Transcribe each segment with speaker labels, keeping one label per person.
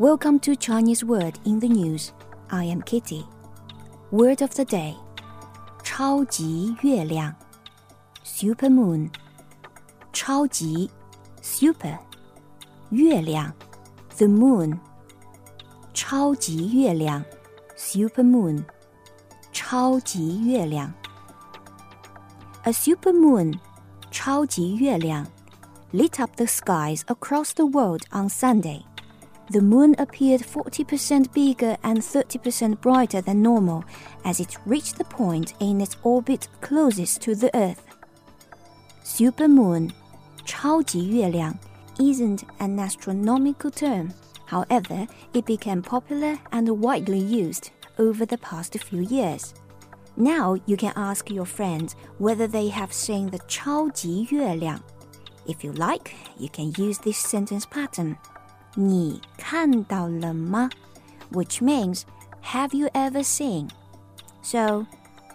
Speaker 1: Welcome to Chinese Word in the News. I am Kitty. Word of the day 超级月亮 Super Moon. 超级 Super. 月亮 The Moon. 超级月亮 Super Moon. 超级月亮 A super moon 超级月亮 lit up the skies across the world on Sunday. The moon appeared 40% bigger and 30% brighter than normal as it reached the point in its orbit closest to the Earth. Supermoon, 超级月亮, isn't an astronomical term. However, it became popular and widely used over the past few years. Now you can ask your friends whether they have seen the 超级月亮. If you like, you can use this sentence pattern. 你看到了吗? Which means, have you ever seen? So,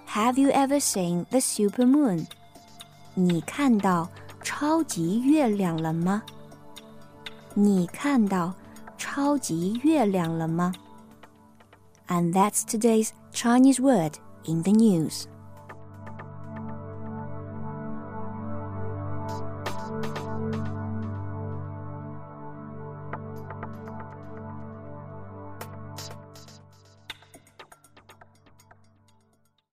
Speaker 1: have you ever seen the super moon? 你看到超级月亮了吗？你看到超级月亮了吗？And that's today's Chinese word in the news.